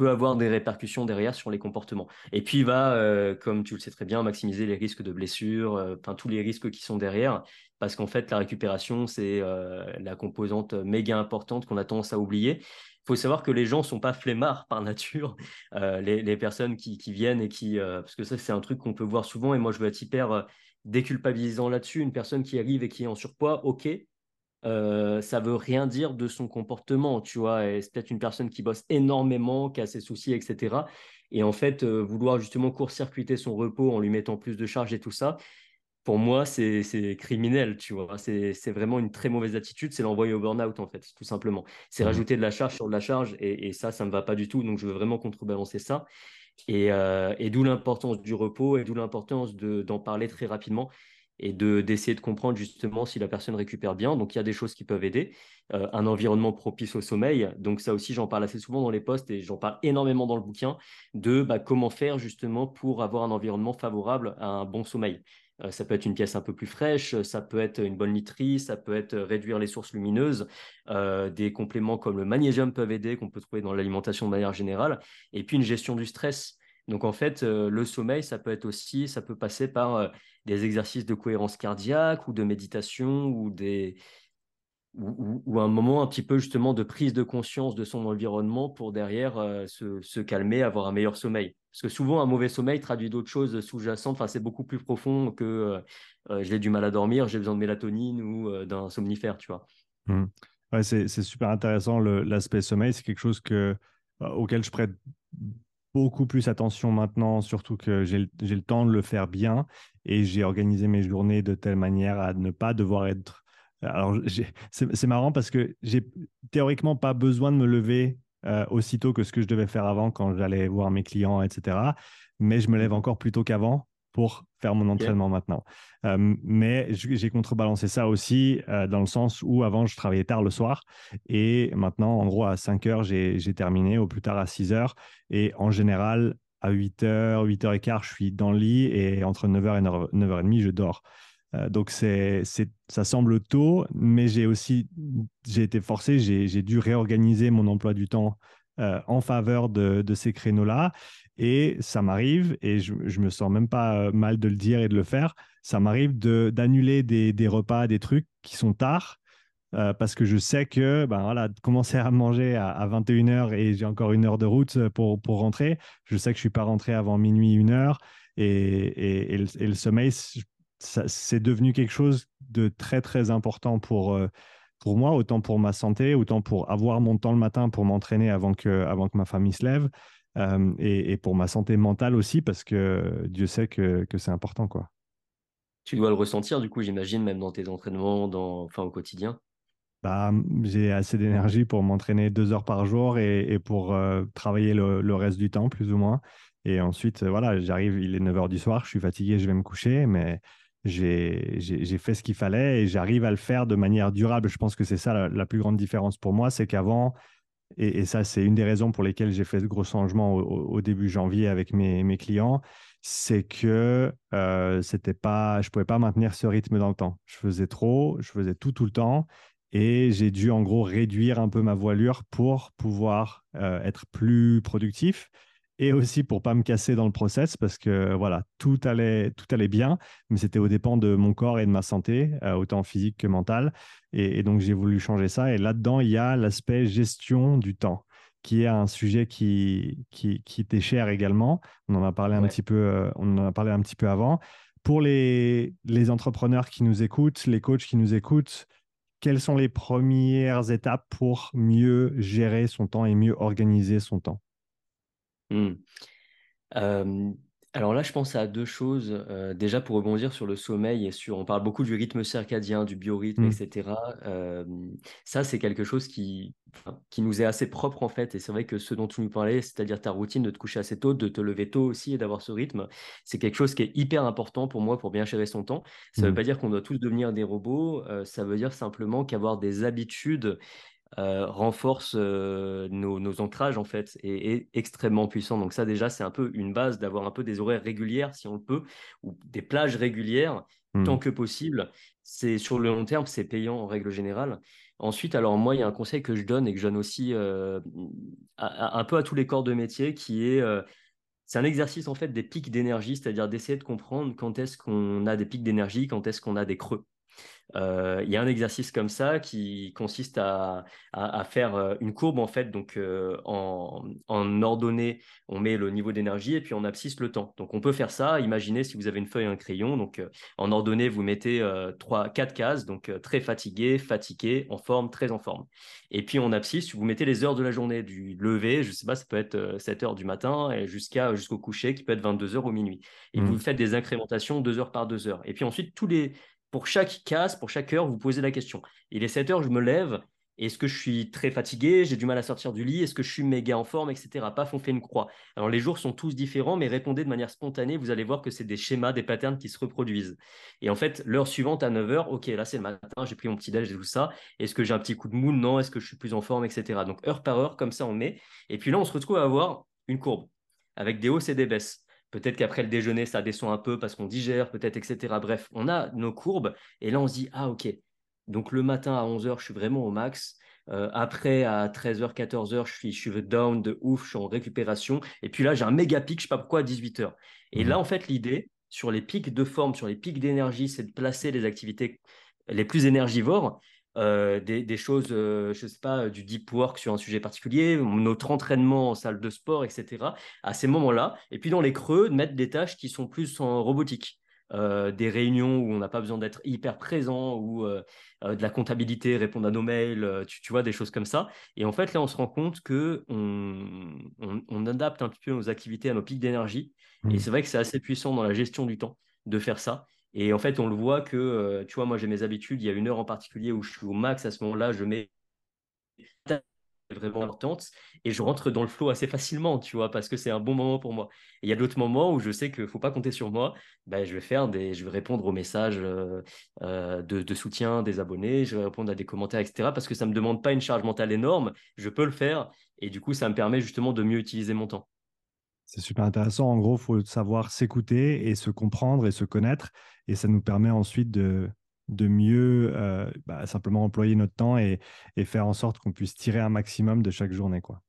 avoir des répercussions derrière sur les comportements. Et puis, il va, euh, comme tu le sais très bien, maximiser les risques de blessures, euh, tous les risques qui sont derrière, parce qu'en fait, la récupération, c'est euh, la composante méga importante qu'on a tendance à oublier. Il faut savoir que les gens sont pas flemmards par nature, les, personnes qui, qui, viennent et qui, parce que ça, c'est un truc qu'on peut voir souvent, et moi, je veux être hyper déculpabilisant là-dessus. Une personne qui arrive et qui est en surpoids, ok, euh, ça veut rien dire de son comportement, tu vois? c'est peut-être une personne qui bosse énormément, qui a ses soucis, etc. Et en fait, euh, vouloir justement court-circuiter son repos en lui mettant plus de charges et tout ça, pour moi, c'est criminel, tu vois? C'est vraiment une très mauvaise attitude. C'est l'envoyer au burn-out, en fait, tout simplement. C'est mmh. rajouter de la charge sur de la charge. Et, ça, ça ne me va pas du tout. Donc, je veux vraiment contrebalancer ça. Et, euh, et d'où l'importance du repos et d'où l'importance d'en parler très rapidement et d'essayer de, comprendre justement si la personne récupère bien. Donc, il y a des choses qui peuvent aider. Euh, un environnement propice au sommeil. Donc, ça aussi, j'en parle assez souvent dans les posts et j'en parle énormément dans le bouquin de bah, comment faire justement pour avoir un environnement favorable à un bon sommeil. Euh, ça peut être une pièce un peu plus fraîche, ça peut être une bonne literie, ça peut être réduire les sources lumineuses. Euh, des compléments comme le magnésium peuvent aider, qu'on peut trouver dans l'alimentation de manière générale. Et puis une gestion du stress. Donc en fait, euh, le sommeil, ça peut être aussi, ça peut passer par des exercices de cohérence cardiaque ou de méditation ou des, ou, un moment un petit peu justement de prise de conscience de son environnement pour derrière euh, se, calmer, avoir un meilleur sommeil. Parce que souvent, un mauvais sommeil traduit d'autres choses sous-jacentes. Enfin, c'est beaucoup plus profond que euh, euh, j'ai du mal à dormir, j'ai besoin de mélatonine ou d'un somnifère, tu vois. Mmh. C'est super intéressant l'aspect sommeil. C'est quelque chose que, auquel je prête beaucoup plus attention maintenant, surtout que j'ai le temps de le faire bien et j'ai organisé mes journées de telle manière à ne pas devoir être alors, c'est marrant parce que j'ai théoriquement pas besoin de me lever euh, aussitôt que ce que je devais faire avant quand j'allais voir mes clients, etc. Mais je me lève encore plus tôt qu'avant pour faire mon entraînement maintenant. Euh, mais j'ai contrebalancé ça aussi euh, dans le sens où avant, je travaillais tard le soir et maintenant, en gros, à 5 heures, j'ai terminé, au plus tard à 6 heures. Et en général, à 8 h 8 h 15 je suis dans le lit et entre 9h et 9h30, je dors. Euh, donc c'est, ça semble tôt, mais j'ai aussi j'ai été forcé, j'ai, dû réorganiser mon emploi du temps en faveur de, ces créneaux-là. Et ça m'arrive, et je, me sens même pas euh, mal de le dire et de le faire, ça m'arrive d'annuler des, des, repas, des trucs qui sont tard. parce que je sais que ben voilà, commencer à manger à, 21h et j'ai encore une heure de route pour, pour rentrer, je sais que je ne suis pas rentré avant minuit, une heure, et, et, et, le, sommeil, c'est devenu quelque chose de très très important pour, euh, pour moi, autant pour ma santé, autant pour avoir mon temps le matin pour m'entraîner avant que, avant que ma famille se lève, euh, et, pour ma santé mentale aussi, parce que Dieu sait que, que c'est important. quoi. Tu dois le ressentir, du coup, j'imagine, même dans tes entraînements, dans, enfin, au quotidien bah, J'ai assez d'énergie pour m'entraîner deux heures par jour et, et pour euh, travailler le, le, reste du temps, plus ou moins. Et ensuite, voilà, j'arrive, il est 9 h du soir, je suis fatigué, je vais me coucher, mais j'ai fait ce qu'il fallait et j'arrive à le faire de manière durable. Je pense que c'est ça la, plus grande différence pour moi, c'est qu'avant, et, ça c'est une des raisons pour lesquelles j'ai fait de gros changements au, début janvier avec mes, mes clients, c'est que euh, c'était pas, je pouvais pas maintenir ce rythme dans le temps. Je faisais trop, je faisais tout tout le temps. Et j'ai dû en gros réduire un peu ma voilure pour pouvoir euh, être plus productif et aussi pour pas me casser dans le process parce que voilà, tout allait, tout allait bien, mais c'était au dépend de mon corps et de ma santé, euh, autant physique que mentale. Et, donc j'ai voulu changer ça. Et là-dedans, il y a l'aspect gestion du temps qui est un sujet qui, qui, qui t'est cher également. On en a parlé un petit peu, euh, on en a parlé un petit peu avant. Pour les, les entrepreneurs qui nous écoutent, les coachs qui nous écoutent, quelles sont les premières étapes pour mieux gérer son temps et mieux organiser son temps? Mmh. alors là, je pense à deux choses. déjà, pour rebondir sur le sommeil et sur, on parle beaucoup du rythme circadien, du biorhythme, mmh. etc. ça, c'est quelque chose qui, qui nous est assez propre en fait. Et c'est vrai que ce dont tu nous parlais, c'est-à-dire ta routine de te coucher assez tôt, de te lever tôt aussi et d'avoir ce rythme, c'est quelque chose qui est hyper important pour moi pour bien gérer son temps. Ça ne veut mmh. pas dire qu'on doit tous devenir des robots. ça veut dire simplement qu'avoir des habitudes euh, renforce euh, nos, ancrages en fait et est extrêmement puissant. Donc ça déjà c'est un peu une base d'avoir un peu des horaires régulières si on le peut ou des plages régulières mmh. tant que possible. C'est sur le long terme c'est payant en règle générale. Ensuite alors moi il y a un conseil que je donne et que je donne aussi euh, un peu à tous les corps de métier qui est c'est un exercice en fait des pics d'énergie, c'est-à-dire d'essayer de comprendre quand est-ce qu'on a des pics d'énergie, quand est-ce qu'on a des creux. Euh, il y a un exercice comme ça qui consiste à, faire euh, une courbe en fait. Donc euh, en, ordonnée, on met le niveau d'énergie et puis en abscisse le temps. Donc on peut faire ça. Imaginez si vous avez une feuille et un crayon. Donc en ordonnée, vous mettez trois, quatre cases. Donc très fatigué, fatigué, en forme, très en forme. Et puis en abscisse, vous mettez les heures de la journée du lever. Je sais pas, ça peut être 7 heures du matin et jusqu'à jusqu'au coucher qui peut être 22 heures ou minuit. Et mmh. vous faites des incrémentations deux heures par deux heures. Et puis ensuite tous les pour chaque case, pour chaque heure, vous posez la question. Il est 7 heures, je me lève. Est-ce que je suis très fatigué? J'ai du mal à sortir du lit Est-ce que je suis méga en forme, etc. On fait une croix. Alors les jours sont tous différents, mais répondez de manière spontanée. Vous allez voir que c'est des schémas, des patterns qui se reproduisent. Et en fait, l'heure suivante à 9 h ok, là c'est le matin, j'ai pris mon petit déj et tout ça. Est-ce que j'ai un petit coup de mou Non. Est-ce que je suis plus en forme, etc. Donc heure par heure, comme ça on met. Et puis là, on se retrouve à avoir une courbe avec des hausses et des baisses. Peut-être qu'après le déjeuner, ça descend un peu parce qu'on digère, peut-être, etc. Bref, on a nos courbes et là, on se dit, ah, ok. Donc le matin à 11h, je suis vraiment au max. Euh, après, à 13h, 14h, je suis, je suis down de ouf, je suis en récupération. Et puis là, j'ai un méga pic, je ne sais pas pourquoi, à 18h. Et là, mmh. en fait, l'idée, sur les pics de forme, sur les pics d'énergie, c'est de placer les activités les plus énergivores euh, des, choses, euh, je ne sais pas, du deep work sur un sujet particulier, notre entraînement en salle de sport, etc. À ces moments-là. Et puis dans les creux, mettre des tâches qui sont plus en robotique. Euh, des réunions où on n'a pas besoin d'être hyper présent ou de la comptabilité, répondre à nos mails, tu, vois, des choses comme ça. Et en fait, là, on se rend compte que on, adapte un petit peu nos activités à nos pics d'énergie. Et mmh. c'est vrai que c'est assez puissant dans la gestion du temps de faire ça. Et en fait, on le voit que, euh, tu vois, moi j'ai mes habitudes, il y a une heure en particulier où je suis au max, à ce moment-là, je mets vraiment importante et je rentre dans le flow assez facilement, tu vois, parce que c'est un bon moment pour moi. Et il y a d'autres moments où je sais qu'il ne faut pas compter sur moi, ben, je vais faire des, je vais répondre aux messages euh, euh, de, soutien des abonnés, je vais répondre à des commentaires, etc. Parce que ça ne me demande pas une charge mentale énorme, je peux le faire et du coup, ça me permet justement de mieux utiliser mon temps. C'est super intéressant. En gros, il faut savoir s'écouter et se comprendre et se connaître. Et ça nous permet ensuite de, mieux euh, bah, simplement employer notre temps et, et faire en sorte qu'on puisse tirer un maximum de chaque journée. Quoi.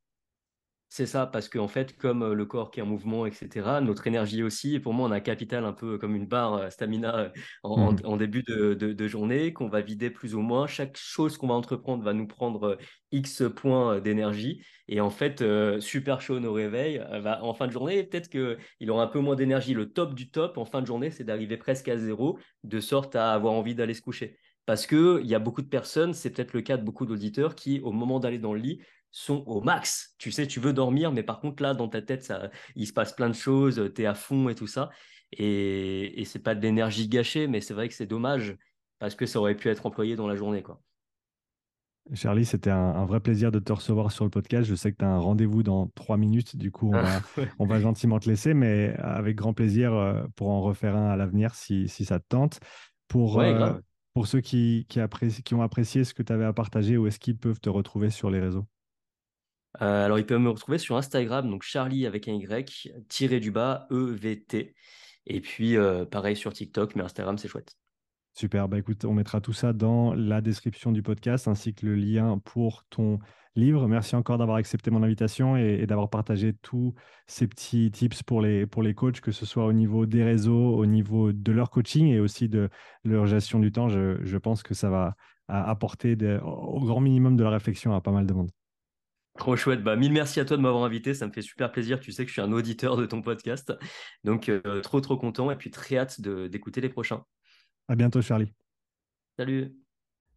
C'est ça, parce qu'en fait, comme euh, le corps qui est en mouvement, etc., notre énergie aussi, et pour moi, on a un capital un peu comme une barre euh, stamina euh, mmh. en, début de, journée, qu'on va vider plus ou moins. Chaque chose qu'on va entreprendre va nous prendre X points d'énergie. Et en fait, super chaud au réveil, en fin de journée, peut-être qu'il aura un peu moins d'énergie. Le top du top en fin de journée, c'est d'arriver presque à zéro, de sorte à avoir envie d'aller se coucher. Parce qu'il y a beaucoup de personnes, c'est peut-être le cas de beaucoup d'auditeurs qui, au moment d'aller dans le lit, sont au max. Tu sais, tu veux dormir, mais par contre, là, dans ta tête, ça, il se passe plein de choses, tu es à fond et tout ça. Et, et c'est pas de l'énergie gâchée, mais c'est vrai que c'est dommage parce que ça aurait pu être employé dans la journée. quoi. Charlie, c'était un, vrai plaisir de te recevoir sur le podcast. Je sais que tu as un rendez-vous dans trois minutes. Du coup, on, va, on va, gentiment te laisser, mais avec grand plaisir euh, pour en refaire un à l'avenir si, si, ça te tente. Pour, euh, pour ceux qui, qui, qui ont apprécié ce que tu avais à partager, où est-ce qu'ils peuvent te retrouver sur les réseaux? Euh, alors, ils peuvent me retrouver sur Instagram, donc Charlie avec un Y, tiré du bas, EVT. Et puis, euh, pareil sur TikTok, mais Instagram, c'est chouette. Super, bah écoute, on mettra tout ça dans la description du podcast ainsi que le lien pour ton livre. Merci encore d'avoir accepté mon invitation et, d'avoir partagé tous ces petits tips pour les, pour les coachs, que ce soit au niveau des réseaux, au niveau de leur coaching et aussi de leur gestion du temps. Je, pense que ça va apporter au grand minimum de la réflexion à pas mal de monde. Trop chouette. Bah, mille merci à toi de m'avoir invité. Ça me fait super plaisir. Tu sais que je suis un auditeur de ton podcast. Donc, euh, trop, trop content. Et puis, très hâte d'écouter les prochains. À bientôt, Charlie. Salut.